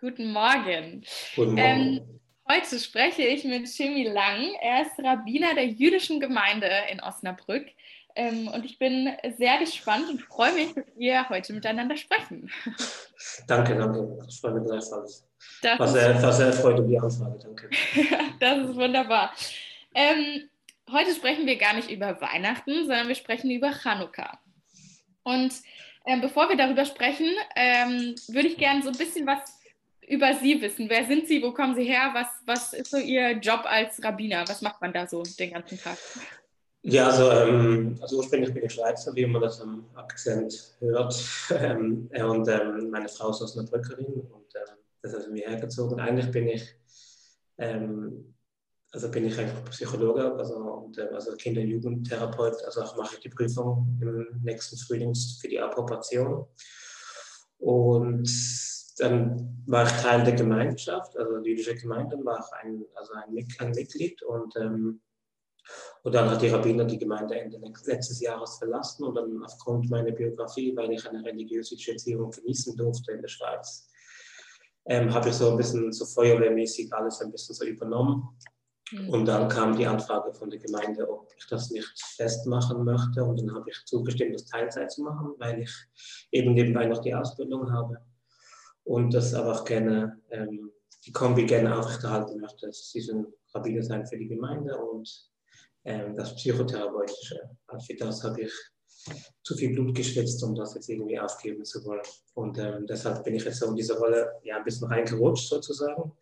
Guten Morgen. Guten Morgen. Ähm, heute spreche ich mit Shimi Lang. Er ist Rabbiner der jüdischen Gemeinde in Osnabrück. Ähm, und ich bin sehr gespannt und freue mich, dass wir heute miteinander sprechen. Danke, danke. Ich freue mich gleichfalls. Das, Was ist, sehr, war sehr freut um die Anfrage, danke. das ist wunderbar. Ähm, heute sprechen wir gar nicht über Weihnachten, sondern wir sprechen über Chanukka. Und ähm, bevor wir darüber sprechen, ähm, würde ich gerne so ein bisschen was über Sie wissen. Wer sind Sie? Wo kommen Sie her? Was, was ist so Ihr Job als Rabbiner? Was macht man da so den ganzen Tag? Ja, also, ähm, also ursprünglich bin ich Schweizer, wie man das am Akzent hört. Ähm, und ähm, meine Frau ist Osnabrückerin und äh, das hat mir hergezogen. Eigentlich bin ich, ähm, also bin ich eigentlich Psychologe, also, und, äh, also Kinder- und Jugendtherapeut. Also auch mache ich die Prüfung im nächsten Frühling für die Approbation. Und dann war ich Teil der Gemeinschaft, also die jüdische Gemeinde, war ich ein, also ein, ein Mitglied und ähm, und dann hat die Rabbiner die Gemeinde Ende letztes Jahres verlassen und dann aufgrund meiner Biografie, weil ich eine religiöse Erziehung genießen durfte in der Schweiz, ähm, habe ich so ein bisschen so feuerwehrmäßig alles ein bisschen so übernommen. Mhm. Und dann kam die Anfrage von der Gemeinde, ob ich das nicht festmachen möchte. Und dann habe ich zugestimmt, das Teilzeit zu machen, weil ich eben nebenbei noch die Ausbildung habe und das aber auch gerne, ähm, die Kombi gerne aufrechterhalten möchte. Sie sind Rabbiner sein für die Gemeinde und ähm, das Psychotherapeutische. Also für das habe ich zu viel Blut geschwitzt, um das jetzt irgendwie aufgeben zu wollen. Und ähm, deshalb bin ich jetzt so in diese Rolle ja, ein bisschen reingerutscht sozusagen.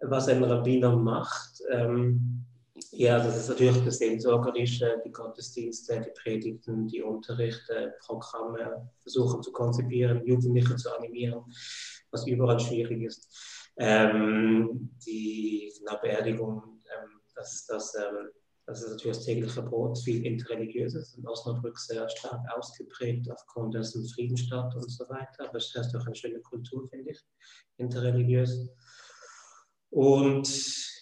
Was ein Rabbiner macht, ähm, ja, das ist natürlich das Seelsorgerische, die Gottesdienste, die Predigten, die Unterrichte, Programme, versuchen zu konzipieren, Jugendliche zu animieren, was überall schwierig ist. Ähm, die Beerdigung, ähm, das, das ähm, das ist natürlich das tägliche Brot, viel Interreligiöses in Osnabrück sehr stark ausgeprägt aufgrund dessen Friedenstadt und so weiter. Aber es ist auch eine schöne Kultur, finde ich, interreligiös. Und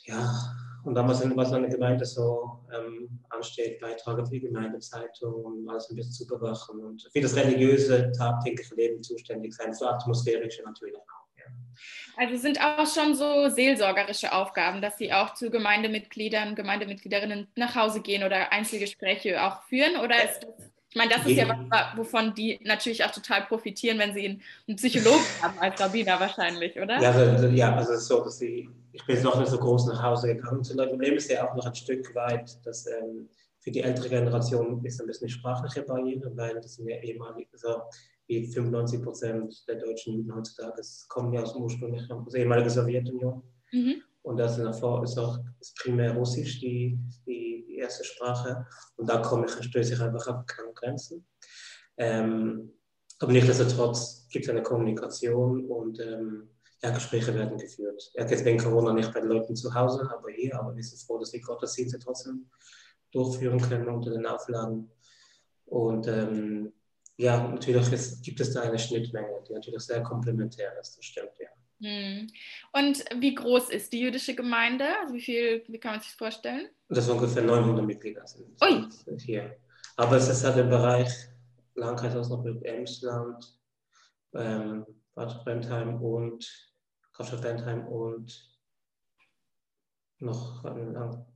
ja, und dann was, was eine Gemeinde so ähm, ansteht, Beiträge für die Gemeindezeitung und alles ein bisschen zu bewachen und für das religiöse, tagtägliche Leben zuständig sein, für atmosphärische natürlich auch. Also sind auch schon so seelsorgerische Aufgaben, dass Sie auch zu Gemeindemitgliedern, Gemeindemitgliederinnen nach Hause gehen oder Einzelgespräche auch führen? Oder ist das, ich meine, das ist ja was, wovon die natürlich auch total profitieren, wenn sie einen Psychologen haben als Rabbiner wahrscheinlich, oder? Ja, also, ja, also es ist so, dass sie, ich bin jetzt noch nicht so groß nach Hause gegangen. Das Problem ist ja auch noch ein Stück weit, dass ähm, für die ältere Generation ist ein bisschen die sprachliche Barriere, weil das sind ja ehemalige, also wie 95 Prozent der deutschen Juden heutzutage kommen ja aus dem ursprünglichen, aus der ehemaligen Sowjetunion. Mhm. Und das ist auch, ist auch ist primär Russisch die, die, die, erste Sprache. Und da komme ich, stöße ich einfach auf keine Grenzen. Ähm, aber nichtsdestotrotz gibt es eine Kommunikation und ähm, ja, Gespräche werden geführt. Ja, jetzt wegen Corona nicht bei den Leuten zu Hause, aber hier. Aber wir sind froh, dass wir Gottesdienste trotzdem durchführen können unter den Auflagen. Und ähm, ja, natürlich ist, gibt es da eine Schnittmenge, die natürlich sehr komplementär ist, das stimmt, ja. Hm. Und wie groß ist die jüdische Gemeinde? Also wie viel, wie kann man sich das vorstellen? Das sind ungefähr 900 Mitglieder sind, Ui. hier. Aber es ist halt im Bereich Landkreis Osnabrück, Emsland, ähm, Bad Bentheim und Grafschaft Bentheim und noch ein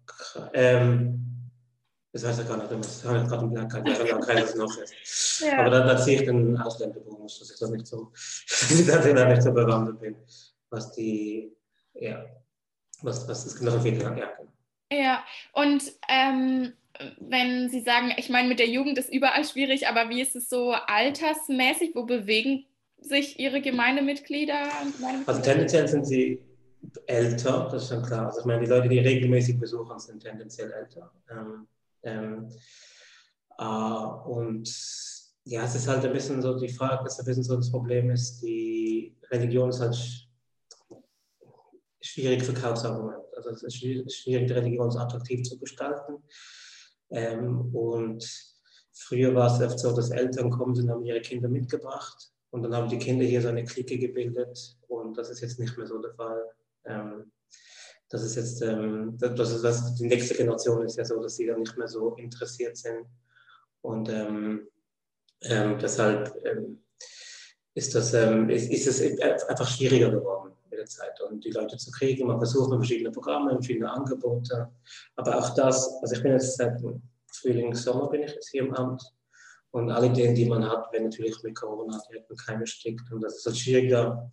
ähm, das weiß ich gar nicht, das habe ich gerade im Blank, keines noch ist. Ja. Aber da, da ziehe ich den Ausländerbonus, dass ich da nicht so, dass ich da nicht so bewandert bin, was die, ja, was, was das noch viel ja, genau. Ja, und ähm, wenn Sie sagen, ich meine, mit der Jugend ist überall schwierig, aber wie ist es so altersmäßig? Wo bewegen sich Ihre Gemeindemitglieder? Gemeindemitglieder? Also tendenziell sind sie älter, das ist schon klar. Also ich meine, die Leute, die regelmäßig besuchen, sind tendenziell älter. Ähm, ähm, äh, und ja, es ist halt ein bisschen so die Frage, dass ein bisschen so das Problem ist, die Religion ist halt schwierig Verkaufsargument. Also es ist schwierig, die Religion attraktiv zu gestalten. Ähm, und früher war es oft so, dass Eltern kommen und haben ihre Kinder mitgebracht und dann haben die Kinder hier so eine Clique gebildet und das ist jetzt nicht mehr so der Fall. Ähm, das ist jetzt, ähm, das ist, das, die nächste Generation ist ja so, dass sie dann nicht mehr so interessiert sind. Und ähm, ähm, deshalb ähm, ist, das, ähm, ist, ist es einfach schwieriger geworden. der Zeit und die Leute zu kriegen. Man versucht mit verschiedenen Programmen, verschiedene Angebote. Aber auch das, also ich bin jetzt seit Frühling, Sommer bin ich jetzt hier im Amt und alle Ideen, die man hat, werden natürlich mit Corona direkt in Keime stickt und das ist halt schwieriger.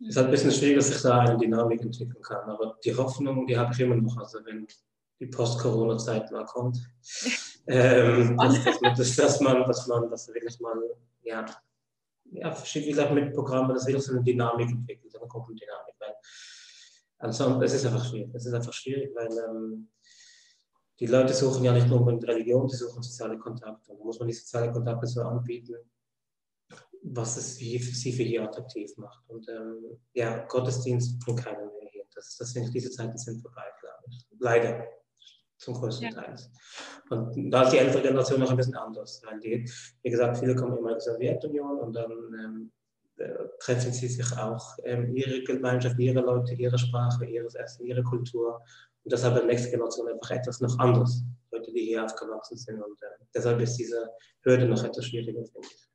Es ist halt ein bisschen schwieriger, dass sich da eine Dynamik entwickeln kann. Aber die Hoffnung, die habe ich immer noch. Also wenn die Post-Corona-Zeit mal kommt, ähm, dass, dass, man, dass, dass, man, dass man, wirklich mal, ja, ja, wie gesagt, mit Programmen, dass wirklich so eine Dynamik entwickelt, eine Gruppendynamik. Weil ansonsten, es ist einfach schwierig. Es ist einfach schwierig, weil ähm, die Leute suchen ja nicht nur unbedingt Religion, sie suchen soziale Kontakte. Da muss man die sozialen Kontakte so anbieten, was es sie für hier attraktiv macht. Und ähm, ja, Gottesdienst bringt keiner mehr hier. Das, das sind, diese Zeiten sind vorbei, glaube ich. Leider, zum größten ja. Teil. Und da ist die ältere Generation noch ein bisschen anders. Weil die, wie gesagt, viele kommen immer aus der Sowjetunion und dann ähm, äh, treffen sie sich auch ähm, ihre Gemeinschaft, ihre Leute, ihre Sprache, ihres Essen, ihre Kultur und deshalb hat nächste Generation einfach etwas noch anderes. Leute, die hier aufgewachsen sind. Und äh, deshalb ist diese Hürde noch etwas schwieriger, finde ich.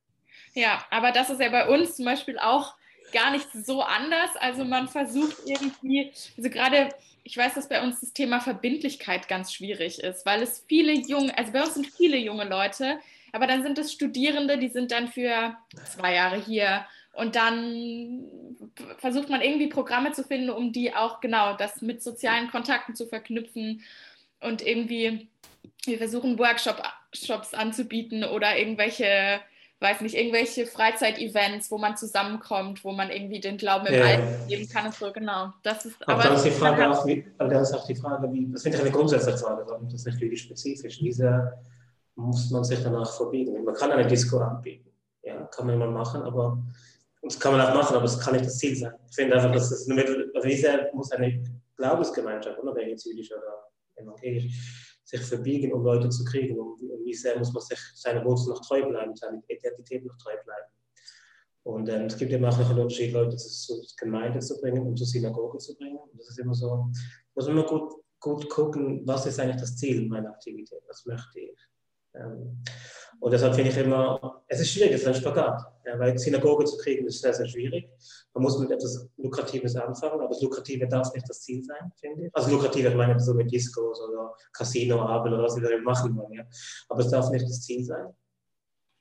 Ja, aber das ist ja bei uns zum Beispiel auch gar nicht so anders. Also man versucht irgendwie, also gerade, ich weiß, dass bei uns das Thema Verbindlichkeit ganz schwierig ist, weil es viele junge, also bei uns sind viele junge Leute, aber dann sind es Studierende, die sind dann für zwei Jahre hier und dann versucht man irgendwie Programme zu finden, um die auch genau das mit sozialen Kontakten zu verknüpfen und irgendwie, wir versuchen Workshops anzubieten oder irgendwelche, weiß nicht, irgendwelche Freizeitevents, wo man zusammenkommt, wo man irgendwie den Glauben im ja. Alten geben kann und so, genau. Das ist, aber, aber dann ist die Frage auch, wie, dann ist auch die Frage, wie, das finde ich eine grundsätzliche Frage, das ist nicht wirklich spezifisch, wie sehr muss man sich danach verbiegen? Man kann eine Disco anbieten, ja, kann man immer machen, aber und das kann man auch machen, aber es kann nicht das Ziel sein. Ich finde einfach, dass das eine Mittel, also wie sehr muss eine Glaubensgemeinschaft, unabhängig jüdisch oder evangelisch, sich verbiegen, um Leute zu kriegen. Und, wie sehr muss man sich seiner Wurzel noch treu bleiben, seiner Identität noch treu bleiben. Und ähm, es gibt immer auch noch einen Unterschied, Leute zur Gemeinde zu bringen und zur Synagoge zu bringen. Und das ist immer so, muss man immer gut, gut gucken, was ist eigentlich das Ziel meiner Aktivität, was möchte ich. Ähm, und deshalb finde ich immer, es ist schwierig, es ist ein Spagat. Ja, weil Synagoge zu kriegen ist sehr, sehr schwierig. Man muss mit etwas Lukratives anfangen, aber das Lukrative darf nicht das Ziel sein, finde ich. Also lukrativ, ich meine so mit Discos oder Casinoabend oder was wir da machen wollen. Ja. Aber es darf nicht das Ziel sein,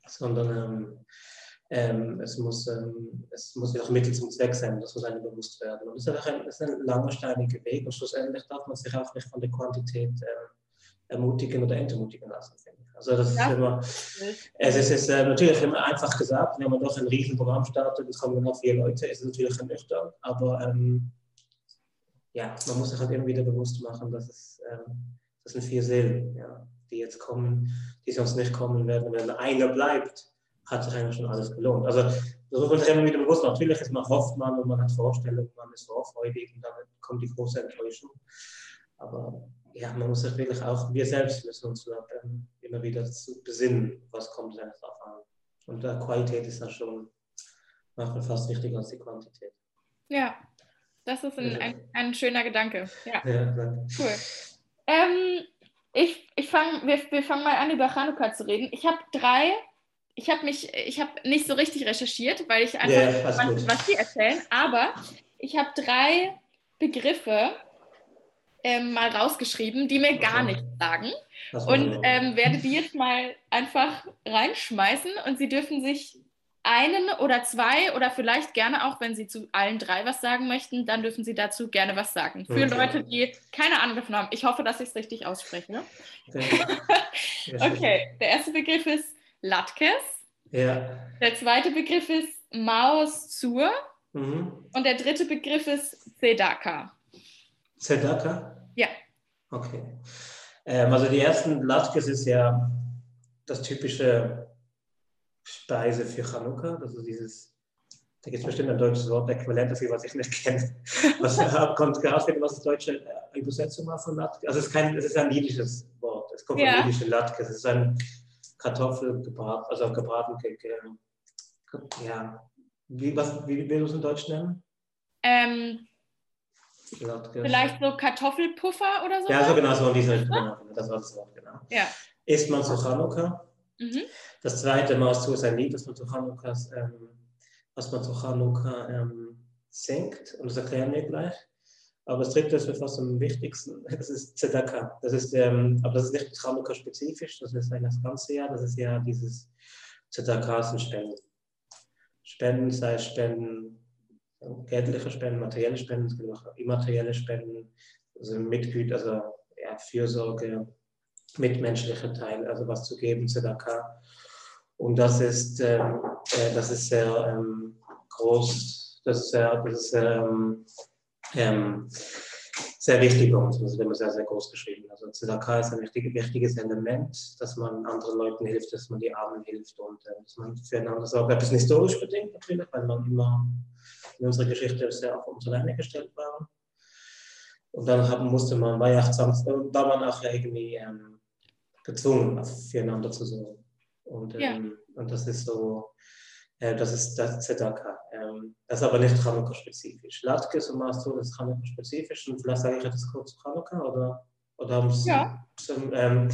sondern ähm, ähm, es, muss, ähm, es muss auch Mittel zum Zweck sein, das muss einem bewusst werden. Und es ist, ein, ist ein langer, steiniger Weg und schlussendlich darf man sich auch nicht von der Quantität ähm, ermutigen oder entmutigen lassen. Also das ja. ist immer, es ist, ist äh, natürlich immer einfach gesagt, wenn man doch ein Riesenprogramm startet, es kommen noch vier Leute, ist es natürlich ernüchternd, aber ähm, ja, man muss sich halt immer wieder bewusst machen, dass es ähm, das sind vier Seelen, ja, die jetzt kommen, die sonst nicht kommen werden. Wenn einer bleibt, hat sich eigentlich schon alles gelohnt. Also das muss man sich immer wieder bewusst machen. Natürlich ist man, hofft man und man hat Vorstellungen, man ist vorfreudig und dann kommt die große Enttäuschung. Aber ja, man muss wirklich auch, wir selbst müssen uns immer wieder zu besinnen, was kommt denn drauf an. Und äh, Qualität ist dann schon manchmal fast wichtiger als die Quantität. Ja, das ist ein, ein, ein schöner Gedanke. Ja, ja cool. Ähm, ich, ich fang, wir, wir fangen mal an, über Chanukka zu reden. Ich habe drei, ich habe mich, ich habe nicht so richtig recherchiert, weil ich einfach yeah, was, was Sie erzählen, aber ich habe drei Begriffe, ähm, mal rausgeschrieben, die mir gar nichts sagen. Und ähm, werde die jetzt mal einfach reinschmeißen und Sie dürfen sich einen oder zwei oder vielleicht gerne auch, wenn Sie zu allen drei was sagen möchten, dann dürfen Sie dazu gerne was sagen. Für okay. Leute, die keine Ahnung davon haben. Ich hoffe, dass ich es richtig ausspreche. okay, der erste Begriff ist Latkes. Ja. Der zweite Begriff ist Maus zur. Mhm. Und der dritte Begriff ist Sedaka. Sedaka? Ja. Okay. Ähm, also die ersten Latkes ist ja das typische Speise für Chanukka, also dieses, da gibt es bestimmt ein deutsches Wort, äquivalent dafür, was ich nicht kenne. Was kommt herausfinden, was die deutsche äh, Übersetzung war von Latkes? Also es ist, kein, es ist ein jüdisches Wort, es kommt ja. vom jüdischen Latkes, es ist ein Kartoffel gebraten, also gebraten, ja, wie, was, wie, du es in Deutsch nennen? Ähm, Vielleicht so Kartoffelpuffer oder so? Ja, so genau, so in dieser genau, Das war das Wort, genau. Ja. Isst man zu Chanukka. Mhm. Das zweite Maß zu ist ein Lied, das man zu Chanukka, ähm, was man zu Chanukka ähm, singt, und das erklären wir gleich. Aber das dritte ist mir fast am wichtigsten, das ist Zedaka. Das ist, ähm, aber das ist nicht Chanukka-spezifisch, das ist eigentlich das ganze Jahr, das ist ja dieses Zedaka sind Spenden. Spenden, sei Spenden, geldliche Spenden, materielle Spenden, es gibt auch immaterielle Spenden, also Mitgüt, also ja, Fürsorge, mitmenschliche Teil, also was zu geben, Zedaka. Und das ist, ähm, äh, das ist sehr ähm, groß, das ist sehr, das ist, ähm, ähm, sehr wichtig bei uns. Das ist immer sehr, sehr groß geschrieben. Also Tzedakah ist ein wichtig, wichtiges Element, dass man anderen Leuten hilft, dass man die Armen hilft und äh, dass man füreinander sorgt. Ein bisschen historisch bedingt natürlich, weil man immer in unserer Geschichte sehr auf uns alleine gestellt war. Und dann haben, musste man, war, ja, war man auch irgendwie ähm, gezwungen, füreinander zu sorgen. Und, ähm, ja. und das ist so, äh, das ist das Tzedakah. Ähm, das ist aber nicht Chanukka-spezifisch. Latkes und Master ist Chanukka-spezifisch und vielleicht sage ich etwas kurz zu Chanukka oder, oder haben Sie. Ja. Zum, ähm,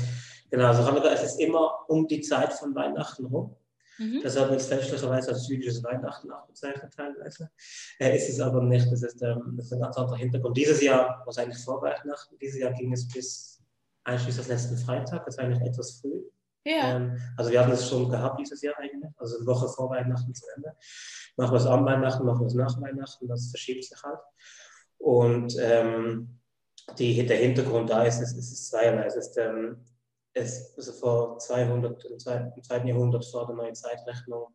genau, also Chanukka es ist immer um die Zeit von Weihnachten rum. Mhm. Das wird fälschlicherweise als jüdisches Weihnachten auch bezeichnet teilweise. Äh, ist es aber nicht, das ist, ähm, das ist ein ganz anderer Hintergrund. Dieses Jahr war es eigentlich vor Weihnachten, dieses Jahr ging es bis einschließlich letzten Freitag, das war eigentlich etwas früh. Ja. Ähm, also wir hatten es schon gehabt dieses Jahr eigentlich, also eine Woche vor Weihnachten zu Ende. Machen wir es an Weihnachten, machen wir es nach Weihnachten, das verschiebt sich halt. Und ähm, die, der Hintergrund da ist, es, es ist zweierlei. Es ist, ähm, es, also vor 200, im zweiten, Jahrhundert vor der neuen Zeitrechnung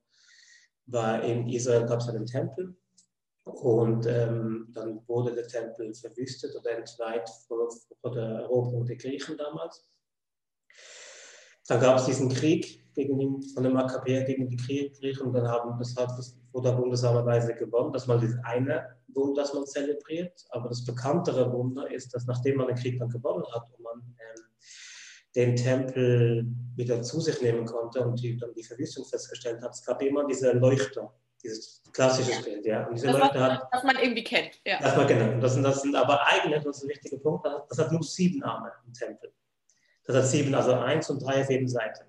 war in Israel gab es einen Tempel und ähm, dann wurde der Tempel verwüstet oder entweiht vor, vor der Eroberung der Griechen damals. Dann gab es diesen Krieg gegen ihn, von den Makkabäer gegen die Griechen und dann haben das, hat, das wurde wundersamerweise gewonnen. Das war das eine Wunder, das man zelebriert. Aber das bekanntere Wunder ist, dass nachdem man den Krieg dann gewonnen hat und man ähm, den Tempel wieder zu sich nehmen konnte und die, dann die Verwüstung festgestellt hat, es gab immer diese Leuchter, dieses klassische ja. Bild, ja. Und diese das, Leuchter hat, was man irgendwie kennt, ja. Das man genau. Das sind, das sind aber eigentlich, das ist ein wichtiger Punkt, das hat nur sieben Arme im Tempel. Das hat sieben, also eins und drei auf jeden Seite.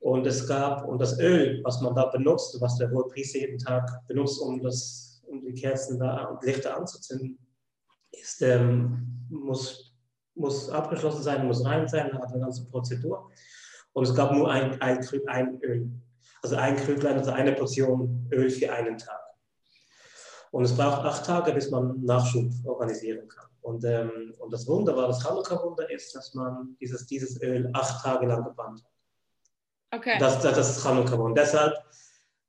Und es gab, und das Öl, was man da benutzt, was der hohe Priester jeden Tag benutzt, um, das, um die Kerzen da und Lichter anzuzünden, ist, ähm, muss, muss abgeschlossen sein, muss rein sein, hat eine ganze Prozedur. Und es gab nur ein, ein, ein Öl. Also ein Krüglein, also eine Portion Öl für einen Tag. Und es braucht acht Tage, bis man Nachschub organisieren kann. Und, ähm, und das Wunder war, das Chanukka-Wunder ist, dass man dieses, dieses Öl acht Tage lang gebrannt hat. Okay. Das, das, das ist Chanukka-Wunder. Deshalb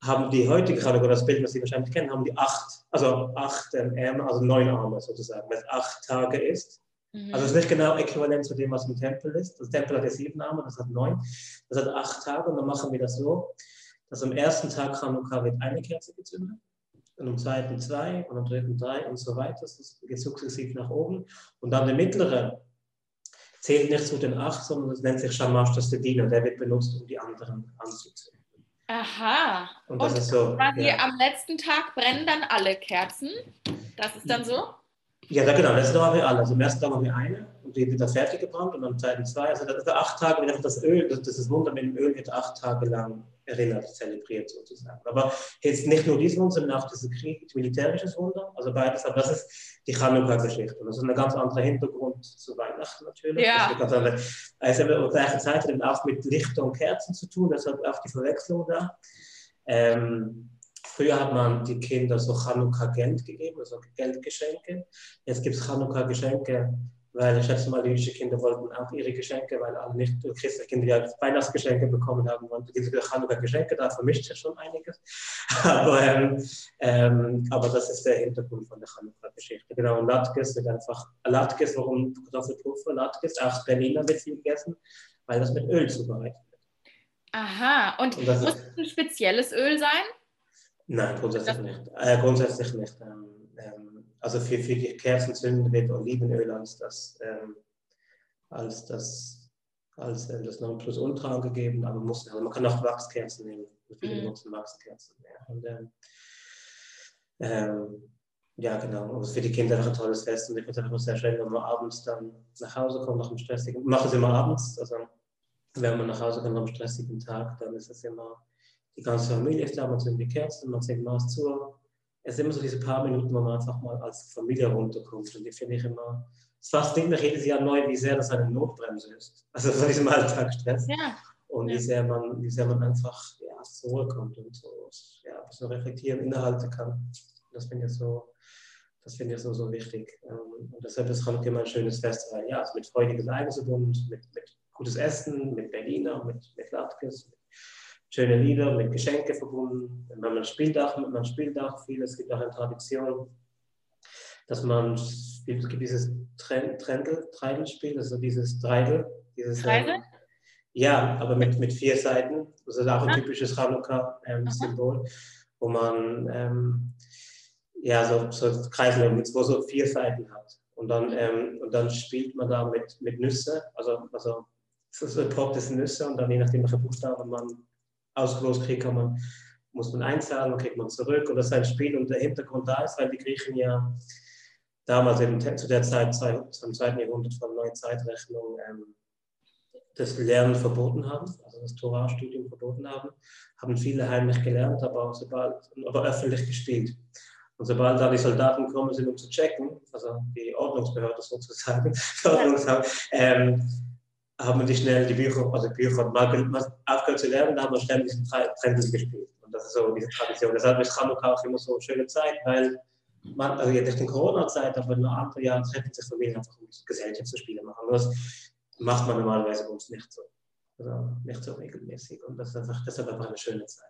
haben die heutige Chanukka, das Bild, das Sie wahrscheinlich kennen, haben die acht, also acht ähm, Ärmel, also neun Arme sozusagen, weil es acht Tage ist. Mhm. Also es ist nicht genau äquivalent zu dem, was im Tempel ist. Das Tempel hat ja sieben Arme, das hat neun. Das hat acht Tage und dann machen wir das so, dass am ersten Tag Chanukka wird eine Kerze gezündet und am zweiten zwei und am dritten drei und so weiter. Das geht sukzessiv nach oben. Und dann der mittlere zählt nicht zu den acht, sondern das nennt sich Shamash, das ist der Diener, der wird benutzt, um die anderen anzuzünden. Aha. Und, das und ist so, quasi ja. am letzten Tag brennen dann alle Kerzen. Das ist dann so? Ja, da, genau, das haben wir alle. Also am ersten Tag haben wir eine und die wird dann fertig gebrannt und am zweiten zwei. Also das ist acht Tage, wenn das Öl, das, das ist Wunder mit dem Öl wird acht Tage lang erinnert, zelebriert sozusagen. Aber jetzt nicht nur dieses Wunder, sondern auch dieses Krieg, militärisches Wunder, also beides, aber das ist die Chanukka-Geschichte. Und das ist ein ganz anderer Hintergrund zu Weihnachten natürlich. Ja. Also auf der gleichen Seite dann auch mit Lichter und Kerzen zu tun, deshalb auch die Verwechslung da. Ähm, Früher hat man die Kinder so Chanukka-Geld gegeben, also Geldgeschenke. Jetzt gibt es Chanukka-Geschenke weil ich schätze mal, die jüdischen Kinder wollten auch ihre Geschenke, weil alle nicht christliche Kinder ja Weihnachtsgeschenke bekommen haben, und diese Chanukka-Geschenke, da vermischt sich schon einiges. aber, ähm, ähm, aber das ist der Hintergrund von der Chanukka-Geschichte. Genau, und Latkes wird einfach, Latkes, warum Kartoffelpuffer, Latkes, auch Berliner wird viel gegessen, weil das mit Öl zubereitet wird. Aha, und, und muss es ein spezielles Öl sein? Nein, grundsätzlich nicht. Äh, grundsätzlich nicht. Ähm, ähm, also für, für die Kerzenzünden wird Olivenöl als das, ähm, als das, als äh, das Nonplusultra angegeben, aber muss, also man kann auch Wachskerzen nehmen. Viele mhm. nutzen Wachskerzen. Ja. Und, ähm, ähm, ja, genau. Und für die Kinder auch ein tolles Fest. Und ich finde es einfach sehr schön, wenn man abends dann nach Hause kommt, nach einem stressigen, wir machen es immer abends, also wenn man nach Hause kommt nach einem stressigen Tag, dann ist es immer, die ganze Familie ist da, man zündet die Kerzen, man singt Maß zu, es sind immer so diese paar Minuten, wo man einfach mal als Familie runterkommt. Und die finde ich immer, es fasziniert mich jedes Jahr neu, wie sehr das eine Notbremse ist. Also von diesem Alltagsstress. Ja. Und wie sehr man, wie sehr man einfach ja, zur Ruhe kommt und so, ja, ein bisschen reflektieren, innehalten kann. Das finde ich so, das finde ich so, so wichtig. Ähm, und deshalb ist Hanukkah immer ein schönes Fest, weil ja, es mit freudiges Eigensbund, mit, mit gutes Essen, mit Berliner, mit, mit Latkes, mit schöne Lieder, mit Geschenke verbunden. Man spielt auch, man spielt auch viel. Es gibt auch eine Tradition, dass man, es gibt dieses Trendel, Treidelspiel, also dieses Dreidel. Dieses, Dreidel? Ähm, ja, aber mit, mit vier Seiten. Das ist auch ein ah. typisches ähm, wo man ähm, ja, so, so Kreisel, wo so vier Seiten hat. Und dann, ähm, und dann spielt man da mit, mit Nüsse, also, also so trockene Nüsse und dann je nachdem, welche Buchstaben man ausgelost kriegt, kann man, muss man einzahlen und kriegt man zurück. Und das ist ein Spiel und der Hintergrund da ist, weil die Griechen ja damals eben zu der Zeit, zum zweiten Jahrhundert von neuen Zeitrechnung, ähm, das Lernen verboten haben, also das Torah-Studium verboten haben, haben viele heimlich gelernt, aber, sobald, aber öffentlich gespielt. Und sobald da die Soldaten gekommen sind, um zu checken, also die Ordnungsbehörde sozusagen, ja. ähm, haben die schnell die Bücher, also Bücher aufgehört zu lernen, da haben wir ständig Trends gespielt. Und das ist so diese Tradition. Deshalb ist Chanukka auch immer so eine schöne Zeit, weil man, also jetzt in Corona-Zeit, aber in anderen Jahren treffen sich Familien einfach, um Gesellschaftsspiele machen. Und das macht man normalerweise bei uns nicht so. Also nicht so regelmäßig. Und das ist einfach, deshalb einfach eine schöne Zeit.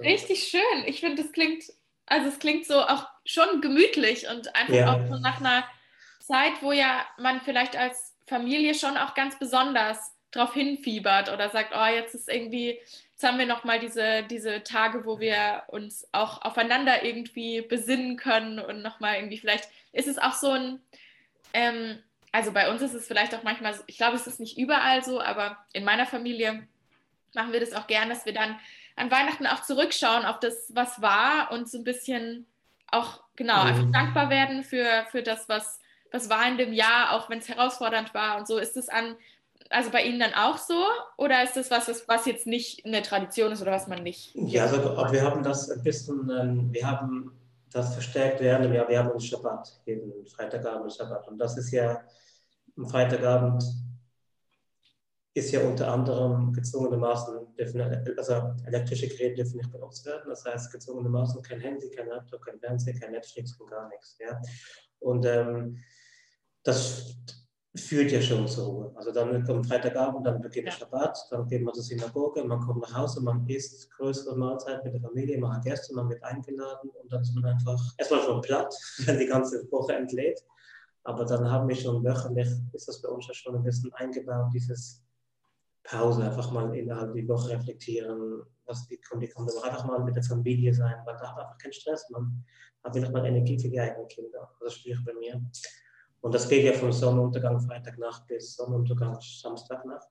Richtig schön. Ich finde, das klingt, also es klingt so auch schon gemütlich und einfach ja. auch so nach einer Zeit, wo ja man vielleicht als Familie schon auch ganz besonders darauf hinfiebert oder sagt, oh, jetzt ist irgendwie, jetzt haben wir nochmal diese, diese Tage, wo wir uns auch aufeinander irgendwie besinnen können und nochmal irgendwie, vielleicht ist es auch so ein, ähm, also bei uns ist es vielleicht auch manchmal, ich glaube, es ist nicht überall so, aber in meiner Familie machen wir das auch gern, dass wir dann an Weihnachten auch zurückschauen auf das, was war und so ein bisschen auch, genau, mhm. einfach dankbar werden für, für das, was, was war in dem Jahr, auch wenn es herausfordernd war und so. Ist es an, also bei Ihnen dann auch so? Oder ist das was, was, was jetzt nicht eine Tradition ist oder was man nicht? Ja, also wir haben das ein bisschen, ähm, wir haben das verstärkt während dem Jahr. Wir haben einen Schabbat, jeden Freitagabend Schabbat. Und das ist ja am Freitagabend ist ja unter anderem gezwungenermaßen, also elektrische Geräte dürfen nicht benutzt werden. Das heißt gezwungenermaßen kein Handy, kein Laptop, kein Fernseher, kein Netflix und gar nichts. Ja? Und ähm, das führt ja schon zur Ruhe. Also dann kommt Freitagabend, dann beginnt der Schabbat, dann geht man zur Synagoge, man kommt nach Hause, man isst größere Mahlzeit mit der Familie, man hat Gäste, man wird eingeladen und dann ist man einfach erstmal schon platt, wenn die ganze Woche entlädt. Aber dann haben wir schon wöchentlich, ist das bei uns ja schon ein bisschen eingebaut, dieses Pause, einfach mal innerhalb die Woche reflektieren, was die kommt, die kommt, einfach mal mit der Familie sein, weil da hat einfach keinen Stress, man hat wieder mal Energie für die eigenen Kinder. Das spüre ich bei mir. Und das geht ja von Sonnenuntergang Freitagnacht bis Sonnenuntergang Samstagnacht.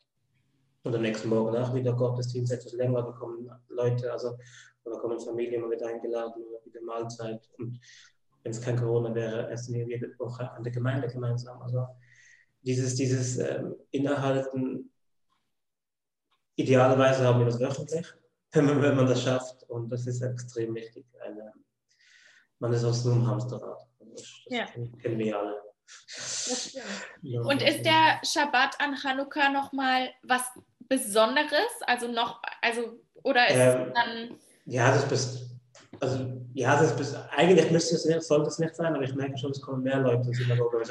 Und am nächsten Morgen auch wieder Gottesdienst, etwas länger, da kommen Leute, also da kommen Familien, man wird eingeladen, wieder Mahlzeit. Und wenn es kein Corona wäre, essen wir jede Woche an der Gemeinde gemeinsam. Also dieses, dieses ähm, Innehalten, idealerweise haben wir das wöchentlich, wenn man, wenn man das schafft. Und das ist extrem wichtig. Eine, man ist sonst nur im Hamsterrad. Das, das ja. kennen wir alle. Und ist der Schabbat an Chanukka nochmal was Besonderes? Also noch, also, oder ist ähm, es dann. Ja, das ist also ja, das ist, eigentlich müsste es nicht, sollte es nicht sein, aber ich merke schon, es kommen mehr Leute in die Synagoge,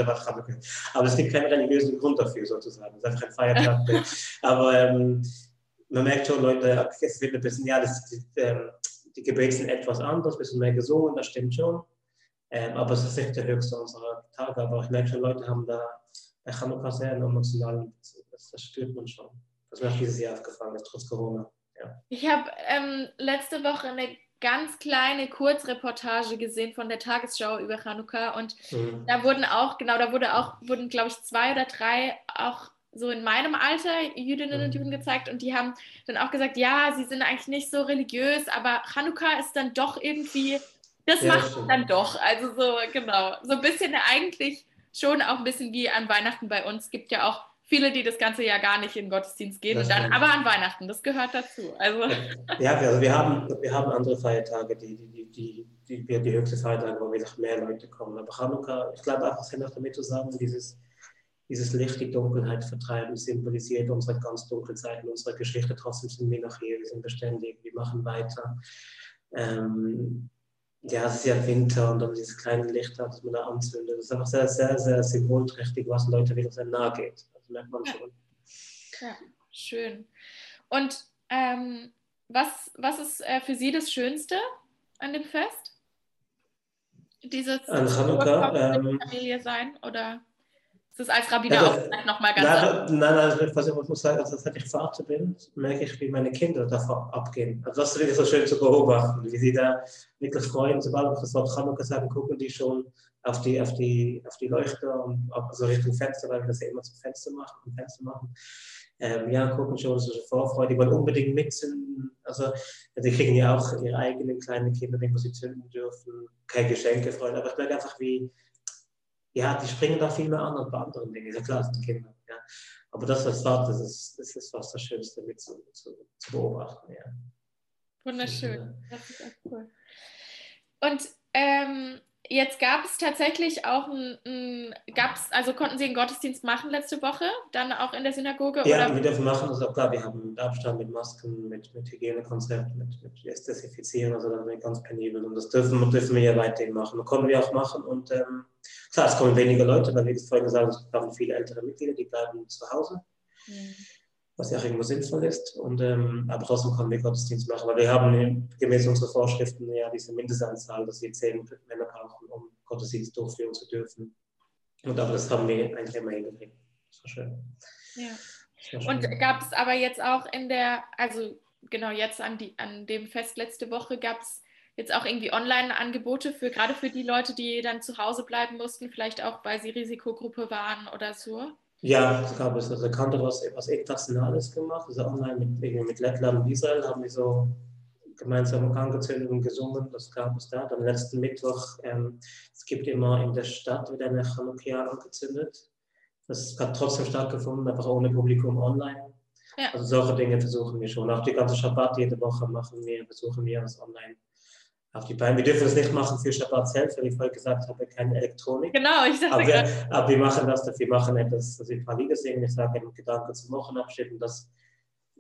aber es gibt keinen religiösen Grund dafür sozusagen, es ist einfach ein Feiertag. aber ähm, man merkt schon, Leute, es wird ein bisschen, ja, das, die, ähm, die Gebete sind etwas anders, ein bisschen mehr gesungen, das stimmt schon, ähm, aber es ist nicht der höchste unserer Tage, aber ich merke schon, Leute haben da bei Chanukka sehr einen emotionalen Bezug, das, das spürt man schon. Das ist mir auch dieses Jahr aufgefallen, trotz Corona. Ja. Ich habe ähm, letzte Woche eine ganz kleine Kurzreportage gesehen von der Tagesschau über Chanukka und mhm. da wurden auch, genau, da wurde auch, wurden glaube ich zwei oder drei auch so in meinem Alter Jüdinnen und mhm. Juden gezeigt und die haben dann auch gesagt, ja, sie sind eigentlich nicht so religiös, aber Chanukka ist dann doch irgendwie, das ja, macht das dann doch. Also so, genau, so ein bisschen eigentlich schon auch ein bisschen wie an Weihnachten bei uns. Es gibt ja auch viele, die das ganze Jahr gar nicht in den Gottesdienst gehen, und dann, aber an Weihnachten, das gehört dazu. Also. Ja, also wir haben, wir haben andere Feiertage, die, die, die, die, die höchste Feiertag, wo wieder mehr Leute kommen. Aber Hanukkah, ich glaube einfach, es hat auch damit zu sagen, dieses, dieses Licht, die Dunkelheit vertreiben, symbolisiert unsere ganz dunklen Zeiten unserer Geschichte. Trotzdem sind wir noch hier, wir sind beständig, wir machen weiter. Ähm, ja, es ist ja Winter und dann dieses kleine Licht, das man da anzündet. Das ist einfach sehr, sehr, sehr symbolträchtig, was Leuten wieder sehr nahe geht. Das merkt man schon. Ja, schön. Und ähm, was, was ist äh, für Sie das Schönste an dem Fest? Dieses an Hanukkah, ähm, Familie sein oder ist das als Rabbiner ja, auch vielleicht nochmal ganz nein, nein, nein, was ich muss sagen, also, seit ich Vater bin, merke ich, wie meine Kinder davon abgehen. Also das ist wirklich so schön zu beobachten, wie sie da wirklich freuen. Sobald wir das Wort Hanukkah sagen, gucken die schon auf die, auf die, auf die Leuchter und also Richtung Fenster, weil wir das ja immer zum Fenster machen, Fenster machen ähm, ja, gucken schon so Vorfreude, die wollen unbedingt mitzünden. Also, die kriegen ja auch ihre eigenen kleinen Kinder, die sie zünden dürfen, keine Geschenke freuen, aber ich merke einfach, wie, ja, die springen da viel mehr an als bei anderen Dingen, ist ja klar, sind Kinder. Ja. Aber das, was war, das ist, das ist fast das Schönste mit zu, zu, zu beobachten. Ja. Wunderschön, das ist echt cool. Und ähm, Jetzt gab es tatsächlich auch ein, ein gab's, also konnten Sie einen Gottesdienst machen letzte Woche, dann auch in der Synagoge? Ja, oder? wir dürfen machen, also klar, wir haben Abstand mit Masken, mit, mit Hygienekonzept, mit, mit Desinfizieren, also da sind wir ganz penibel und das dürfen, dürfen wir ja weiterhin machen. Das konnten wir auch machen und ähm, klar, es kommen weniger Leute, weil wie ich vorhin gesagt habe, es haben viele ältere Mitglieder, die bleiben zu Hause. Mhm was ja auch irgendwo sinnvoll ist. Und, ähm, aber trotzdem können wir Gottesdienst machen, weil wir haben gemäß unserer Vorschriften ja diese Mindestanzahl, dass wir zehn Männer brauchen, um Gottesdienst durchführen zu dürfen. Und aber das haben wir eigentlich immer hingekriegt. Das war schön. Ja. Und gab es aber jetzt auch in der, also genau jetzt an, die, an dem Fest letzte Woche, gab es jetzt auch irgendwie Online-Angebote für gerade für die Leute, die dann zu Hause bleiben mussten, vielleicht auch weil sie Risikogruppe waren oder so? Ja, es gab es. Also Kantor was, was Internationales gemacht. Also online mit, mit Lettland und Israel haben wir so gemeinsam angezündet und gesungen. Das gab es da. Dann letzten Mittwoch, ähm, es gibt immer in der Stadt wieder eine Chanukkia angezündet. Das hat trotzdem stattgefunden, einfach ohne Publikum online. Ja. Also solche Dinge versuchen wir schon. Auch die ganze Schabbat jede Woche machen wir, versuchen wir das online auf die Beine. Wir dürfen das nicht machen für Shabbat selbst, weil ich vorhin gesagt habe, keine Elektronik. Genau, ich dachte aber, wir, aber wir machen das, wir machen etwas, dass wir ein paar Lieder singen, ich sage einen Gedanken zum Wochenabschnitt und das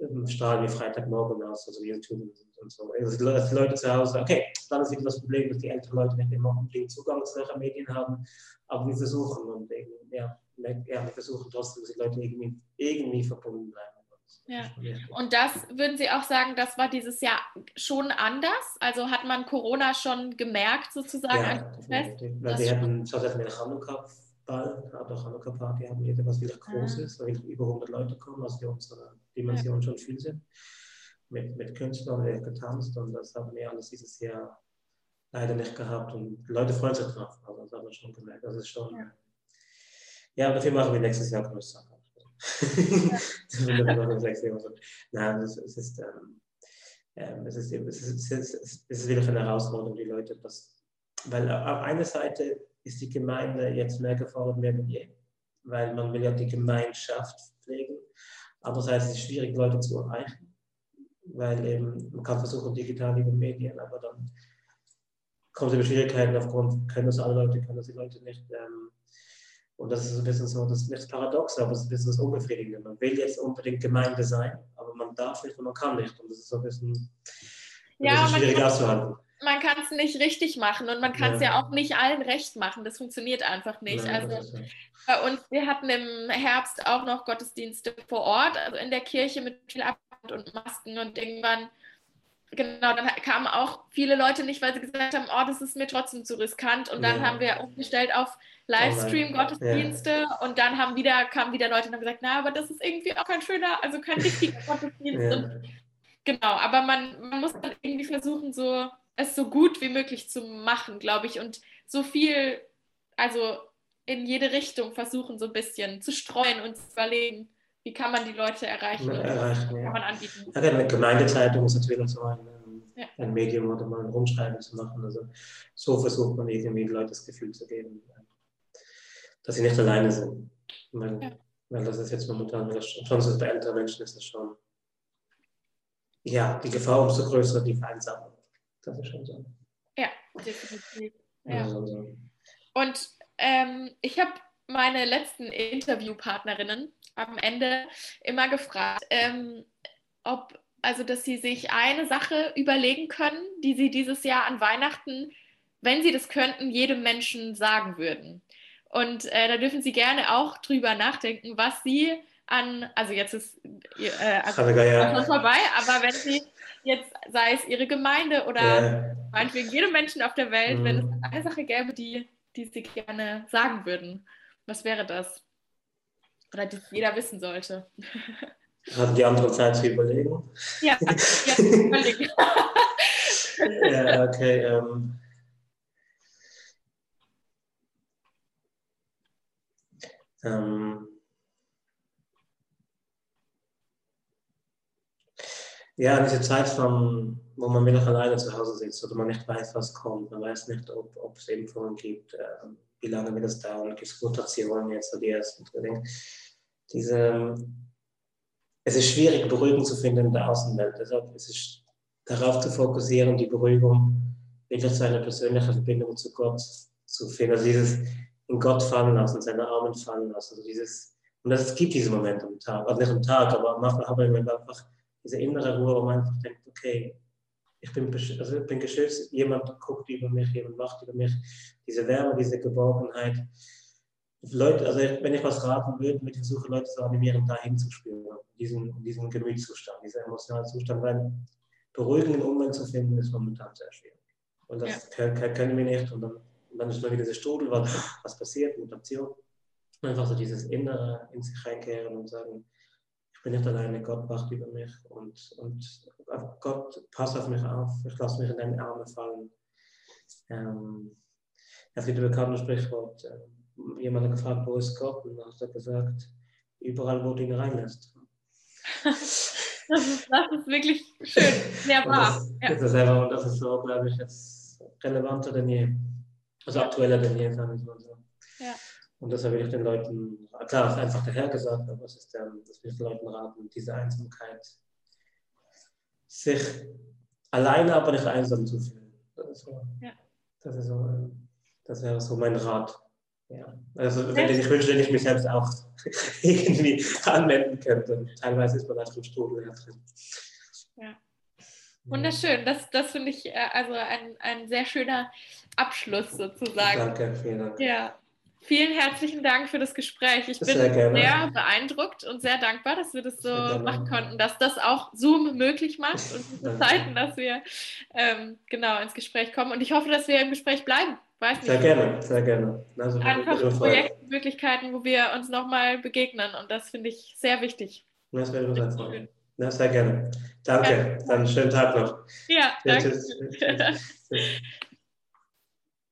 ähm, strahlen wir Freitagmorgen aus, also YouTube und so. Also die Leute zu Hause, okay, dann ist wieder das Problem, dass die älteren Leute nicht immer unbedingt Zugang zu solchen Medien haben, aber wir versuchen und ja, ja, wir versuchen trotzdem, dass die Leute irgendwie, irgendwie verbunden bleiben. Ja. Und das würden Sie auch sagen, das war dieses Jahr schon anders? Also hat man Corona schon gemerkt sozusagen? Ja. Weil wir hatten, schon hatten wir Chanukka-Ball, auch Chanukka-Party haben wir, was wieder groß ah. weil über 100 Leute kommen, was für unsere Dimension ja. schon viel sind. Mit, mit Künstlern, wir getanzt und das haben wir alles dieses Jahr leider nicht gehabt und Leute freuen sich drauf. Also das haben wir schon gemerkt. Das ist schon. Ja, ja dafür machen wir nächstes Jahr größer. Nein, es, es, ist, ähm, ähm, es, ist, es, ist, es, ist, es ist wirklich eine Herausforderung, die Leute, das, weil auf einer Seite ist die Gemeinde jetzt mehr gefordert mehr denn je, weil man will ja die Gemeinschaft pflegen. Andererseits ist es schwierig, Leute zu erreichen, weil eben, man kann versuchen, digital über Medien, aber dann kommen es über Schwierigkeiten aufgrund, können das alle Leute, können das die Leute nicht. Ähm, und das ist ein bisschen so, das ist nicht paradox, aber es ist ein bisschen das Unbefriedigende. Man will jetzt unbedingt Gemeinde sein, aber man darf nicht und man kann nicht. Und das ist so ein bisschen, ja, bisschen schwierig auszuhalten. Man kann es nicht richtig machen und man kann es ja. ja. auch nicht allen recht machen. Das funktioniert einfach nicht. Nein, also bei uns, wir hatten im Herbst auch noch Gottesdienste vor Ort, also in der Kirche mit viel Abstand und Masken und irgendwann genau, dann kamen auch viele Leute nicht, weil sie gesagt haben, oh, das ist mir trotzdem zu riskant. Und dann ja. haben wir umgestellt auf Livestream-Gottesdienste ja. und dann haben wieder, kamen wieder Leute und haben gesagt, na, aber das ist irgendwie auch kein schöner, also kein richtiger Gottesdienst. Ja. Und, genau, aber man, man muss dann irgendwie versuchen, so es so gut wie möglich zu machen, glaube ich, und so viel, also in jede Richtung versuchen, so ein bisschen zu streuen und zu überlegen, wie kann man die Leute erreichen? erreichen ja. Kann man anbieten? Ja, eine Gemeindezeitung ist natürlich so ein, ähm, ja. ein Medium oder mal ein Rumschreiben zu machen. Also so versucht man irgendwie den Leuten das Gefühl zu geben, dass sie nicht alleine sind. Weil, ja. weil das ist jetzt momentan, schon so bei älteren Menschen ist das schon, ja, die Gefahr umso größer, die Vereinsamung. Das ist schon so. Ja, definitiv. Ja. Also. Und ähm, ich habe meine letzten Interviewpartnerinnen am Ende immer gefragt, ähm, ob, also dass sie sich eine Sache überlegen können, die sie dieses Jahr an Weihnachten, wenn sie das könnten, jedem Menschen sagen würden. Und äh, da dürfen Sie gerne auch drüber nachdenken, was Sie an, also jetzt ist äh, also schon vorbei, aber wenn Sie jetzt, sei es Ihre Gemeinde oder ja. meinetwegen jedem Menschen auf der Welt, mhm. wenn es mhm. eine Sache gäbe, die, die Sie gerne sagen würden, was wäre das? Oder die jeder wissen sollte. Haben die anderen Zeit zu überlegen? Ja, ja überlegen. ja, okay. Ähm. Ähm. Ja, diese Zeit, von, wo man wieder alleine zu Hause sitzt oder man nicht weiß, was kommt, man weiß nicht, ob, ob es Impfungen gibt, äh, wie lange wird es dauern, gibt es Rotationen jetzt oder die ersten Dinge. Diese, es ist schwierig, Beruhigung zu finden in der Außenwelt. Deshalb ist es darauf zu fokussieren, die Beruhigung wirklich zu einer persönlichen Verbindung zu Gott zu finden. Also dieses in Gott fallen lassen, seine Armen fallen lassen. Also dieses, und es gibt diese Momente am Tag, also nicht am Tag, aber manchmal haben wir einfach diese innere Ruhe, wo man einfach denkt, okay, ich bin, also ich bin geschützt, jemand guckt über mich, jemand macht über mich, diese Wärme, diese Geborgenheit. Leute, also wenn ich was raten würde, würde ich versuchen, Leute zu animieren, dahin zu spüren, diesen, diesen Gemütszustand, diesen emotionalen Zustand, weil beruhigenden Umgang zu finden, ist momentan sehr schwierig. Und das ja. können wir nicht. Und dann, dann ist nur wieder dieser Strudel, was, was passiert, Mutation. Einfach so dieses Innere in sich reinkehren und sagen, bin nicht alleine, Gott wacht über mich und, und Gott, pass auf mich auf, ich lasse mich in deine Arme fallen. Ähm, es gibt ein bekanntes Sprichwort, äh, jemand hat gefragt, wo ist Gott? Und dann hat er gesagt, überall, wo du ihn reinlässt. das, ist, das ist wirklich schön, sehr wahr. Das, ja. das, ist einfach, das ist so, glaube ich, jetzt relevanter denn je. Also aktueller denn je, sagen wir mal so. Ja. Und deshalb will ich den Leuten, klar, ist einfach daher gesagt, aber es ist der, das will ich den Leuten raten, diese Einsamkeit, sich alleine, aber nicht einsam zu fühlen. Das ist so, ja. das, ist so das wäre so mein Rat. Ja. Also wenn ich wünsche, dass ich mich selbst auch irgendwie anwenden könnte. Teilweise ist man einfach im Strudel drin. Ja. Wunderschön. Das, das finde ich äh, also ein, ein sehr schöner Abschluss sozusagen. Danke, vielen Dank. Ja. Vielen herzlichen Dank für das Gespräch. Ich bin sehr, sehr, beeindruckt und sehr dankbar, dass wir das so machen konnten, dass das auch Zoom möglich macht und diese Zeiten, dass wir ähm, genau ins Gespräch kommen. Und ich hoffe, dass wir im Gespräch bleiben. Weiß nicht. Sehr gerne, sehr gerne. Also, Einfach Projektmöglichkeiten, wo wir uns nochmal begegnen und das finde ich sehr wichtig. Das wäre sehr freuen. Ja, sehr gerne. Danke. Ja. Dann schönen Tag noch. Ja, danke. Tschüss. Tschüss.